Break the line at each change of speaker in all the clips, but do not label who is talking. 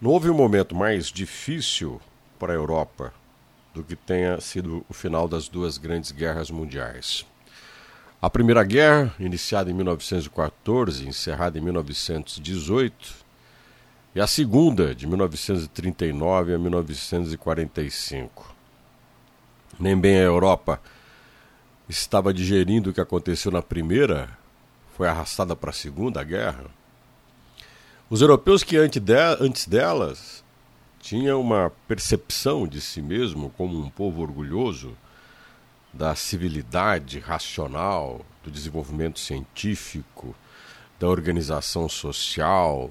Não houve um momento mais difícil para a Europa do que tenha sido o final das duas grandes guerras mundiais. A Primeira Guerra, iniciada em 1914 e encerrada em 1918, e a Segunda, de 1939 a 1945. Nem bem a Europa estava digerindo o que aconteceu na Primeira, foi arrastada para a Segunda Guerra. Os europeus que antes delas tinham uma percepção de si mesmo como um povo orgulhoso da civilidade racional, do desenvolvimento científico, da organização social.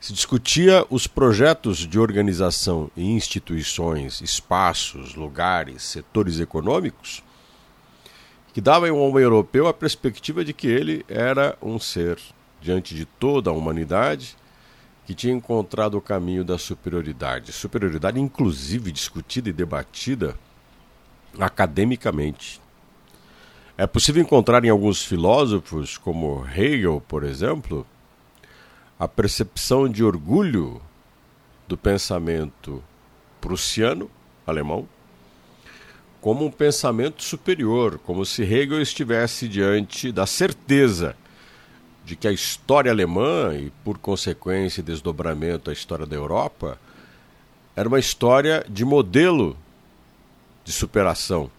Se discutia os projetos de organização e instituições, espaços, lugares, setores econômicos, que davam ao homem europeu a perspectiva de que ele era um ser diante de toda a humanidade que tinha encontrado o caminho da superioridade. Superioridade, inclusive, discutida e debatida academicamente. É possível encontrar em alguns filósofos, como Hegel, por exemplo, a percepção de orgulho do pensamento prussiano, alemão, como um pensamento superior, como se Hegel estivesse diante da certeza de que a história alemã e, por consequência, desdobramento a história da Europa, era uma história de modelo de superação,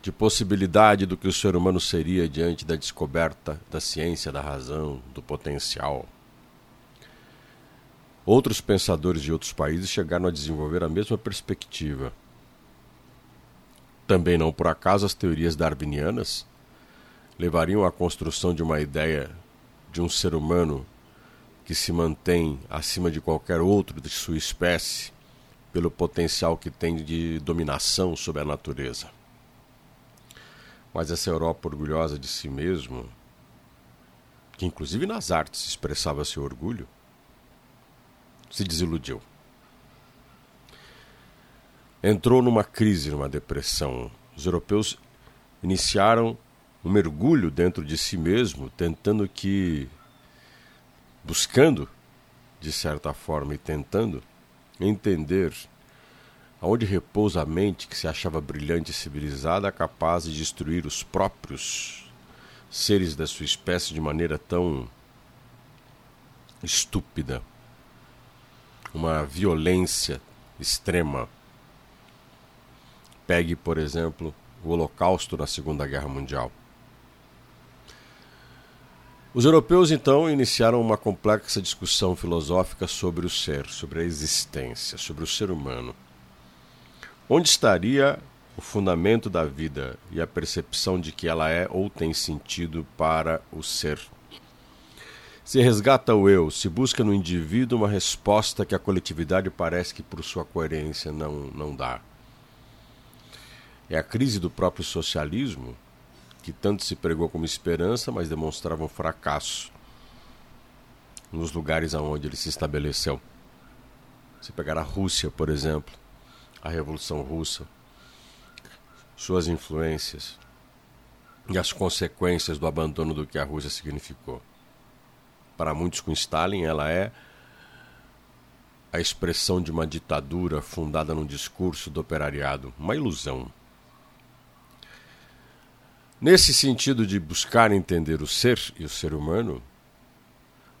de possibilidade do que o ser humano seria diante da descoberta da ciência, da razão, do potencial. Outros pensadores de outros países chegaram a desenvolver a mesma perspectiva. Também não por acaso as teorias darwinianas levariam à construção de uma ideia de um ser humano que se mantém acima de qualquer outro de sua espécie pelo potencial que tem de dominação sobre a natureza. Mas essa Europa orgulhosa de si mesmo, que inclusive nas artes expressava seu orgulho, se desiludiu. Entrou numa crise, numa depressão. Os europeus iniciaram um mergulho dentro de si mesmo, tentando que buscando de certa forma e tentando entender aonde repousa a mente que se achava brilhante e civilizada, capaz de destruir os próprios seres da sua espécie de maneira tão estúpida, uma violência extrema. Pegue, por exemplo, o Holocausto na Segunda Guerra Mundial. Os europeus então iniciaram uma complexa discussão filosófica sobre o ser, sobre a existência, sobre o ser humano. Onde estaria o fundamento da vida e a percepção de que ela é ou tem sentido para o ser? Se resgata o eu, se busca no indivíduo uma resposta que a coletividade parece que, por sua coerência, não, não dá. É a crise do próprio socialismo que tanto se pregou como esperança, mas demonstrava um fracasso nos lugares aonde ele se estabeleceu. Se pegar a Rússia, por exemplo, a Revolução Russa, suas influências e as consequências do abandono do que a Rússia significou. Para muitos com Stalin, ela é a expressão de uma ditadura fundada num discurso do operariado, uma ilusão. Nesse sentido de buscar entender o ser e o ser humano,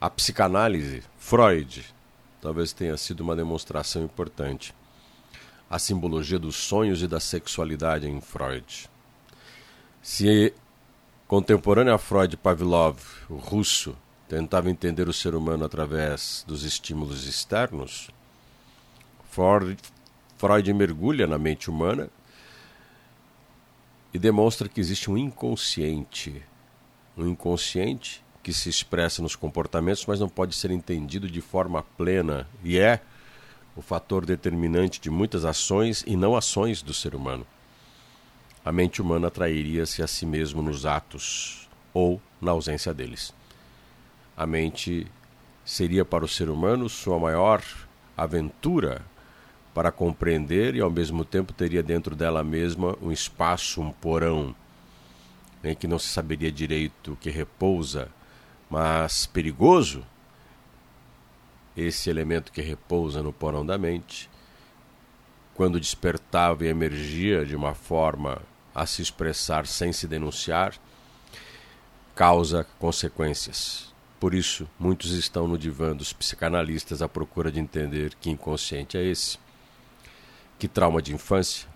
a psicanálise, Freud, talvez tenha sido uma demonstração importante. A simbologia dos sonhos e da sexualidade em Freud. Se contemporâneo a Freud, Pavlov, o russo, tentava entender o ser humano através dos estímulos externos, Freud, mergulha na mente humana e demonstra que existe um inconsciente. Um inconsciente que se expressa nos comportamentos, mas não pode ser entendido de forma plena e é o fator determinante de muitas ações e não ações do ser humano. A mente humana atrairia-se a si mesmo nos atos ou na ausência deles. A mente seria para o ser humano sua maior aventura para compreender e ao mesmo tempo teria dentro dela mesma um espaço, um porão, em que não se saberia direito que repousa, mas perigoso, esse elemento que repousa no porão da mente, quando despertava e emergia de uma forma a se expressar sem se denunciar, causa consequências. Por isso, muitos estão no divã dos psicanalistas à procura de entender que inconsciente é esse, que trauma de infância,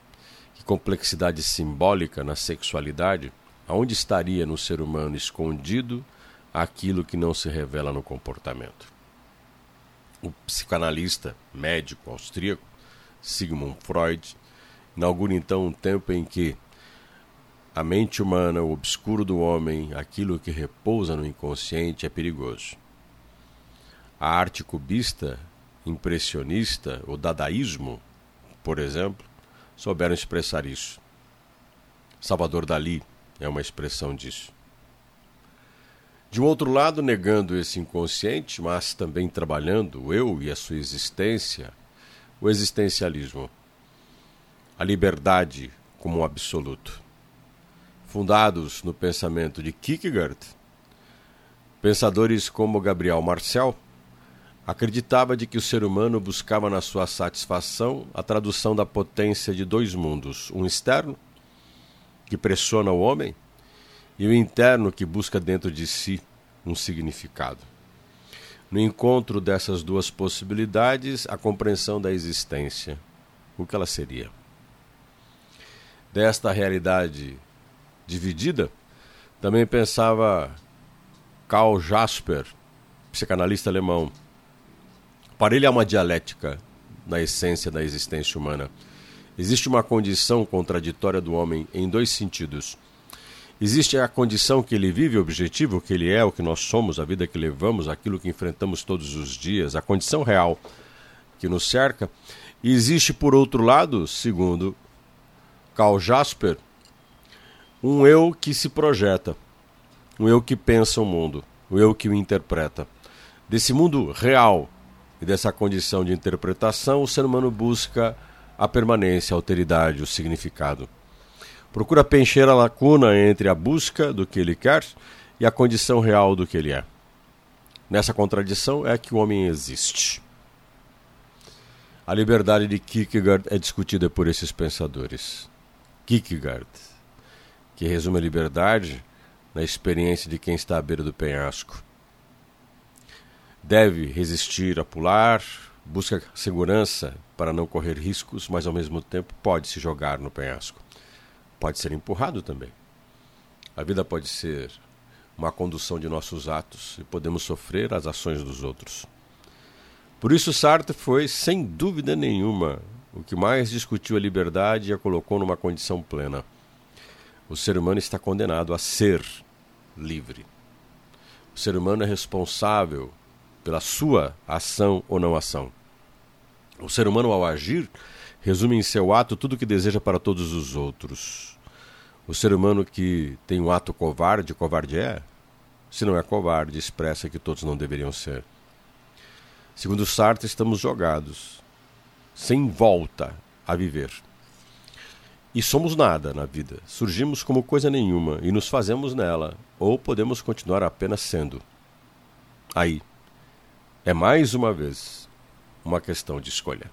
que complexidade simbólica na sexualidade, aonde estaria no ser humano escondido aquilo que não se revela no comportamento. O psicanalista médico austríaco Sigmund Freud inaugura então um tempo em que a mente humana, o obscuro do homem, aquilo que repousa no inconsciente é perigoso. A arte cubista, impressionista, o dadaísmo, por exemplo, souberam expressar isso. Salvador Dali é uma expressão disso. De um outro lado, negando esse inconsciente, mas também trabalhando o eu e a sua existência, o existencialismo, a liberdade como um absoluto. Fundados no pensamento de Kierkegaard, pensadores como Gabriel Marcel acreditava de que o ser humano buscava na sua satisfação a tradução da potência de dois mundos, um externo que pressiona o homem e o interno que busca dentro de si um significado. No encontro dessas duas possibilidades, a compreensão da existência, o que ela seria. Desta realidade dividida, também pensava Karl Jasper, psicanalista alemão. Para ele há uma dialética na essência da existência humana. Existe uma condição contraditória do homem em dois sentidos. Existe a condição que ele vive, o objetivo que ele é, o que nós somos, a vida que levamos, aquilo que enfrentamos todos os dias, a condição real que nos cerca. E existe, por outro lado, segundo Karl Jasper, um eu que se projeta, um eu que pensa o mundo, um eu que o interpreta. Desse mundo real e dessa condição de interpretação, o ser humano busca a permanência, a alteridade, o significado. Procura preencher a lacuna entre a busca do que ele quer e a condição real do que ele é. Nessa contradição é que o homem existe. A liberdade de Kierkegaard é discutida por esses pensadores. Kierkegaard, que resume a liberdade na experiência de quem está à beira do penhasco. Deve resistir a pular, busca segurança para não correr riscos, mas ao mesmo tempo pode se jogar no penhasco pode ser empurrado também. A vida pode ser uma condução de nossos atos e podemos sofrer as ações dos outros. Por isso, Sartre foi, sem dúvida nenhuma, o que mais discutiu a liberdade e a colocou numa condição plena. O ser humano está condenado a ser livre. O ser humano é responsável pela sua ação ou não ação. O ser humano, ao agir, resume em seu ato tudo o que deseja para todos os outros. O ser humano que tem um ato covarde, covarde é? Se não é covarde, expressa que todos não deveriam ser. Segundo Sartre, estamos jogados, sem volta a viver. E somos nada na vida. Surgimos como coisa nenhuma e nos fazemos nela, ou podemos continuar apenas sendo. Aí, é mais uma vez uma questão de escolha.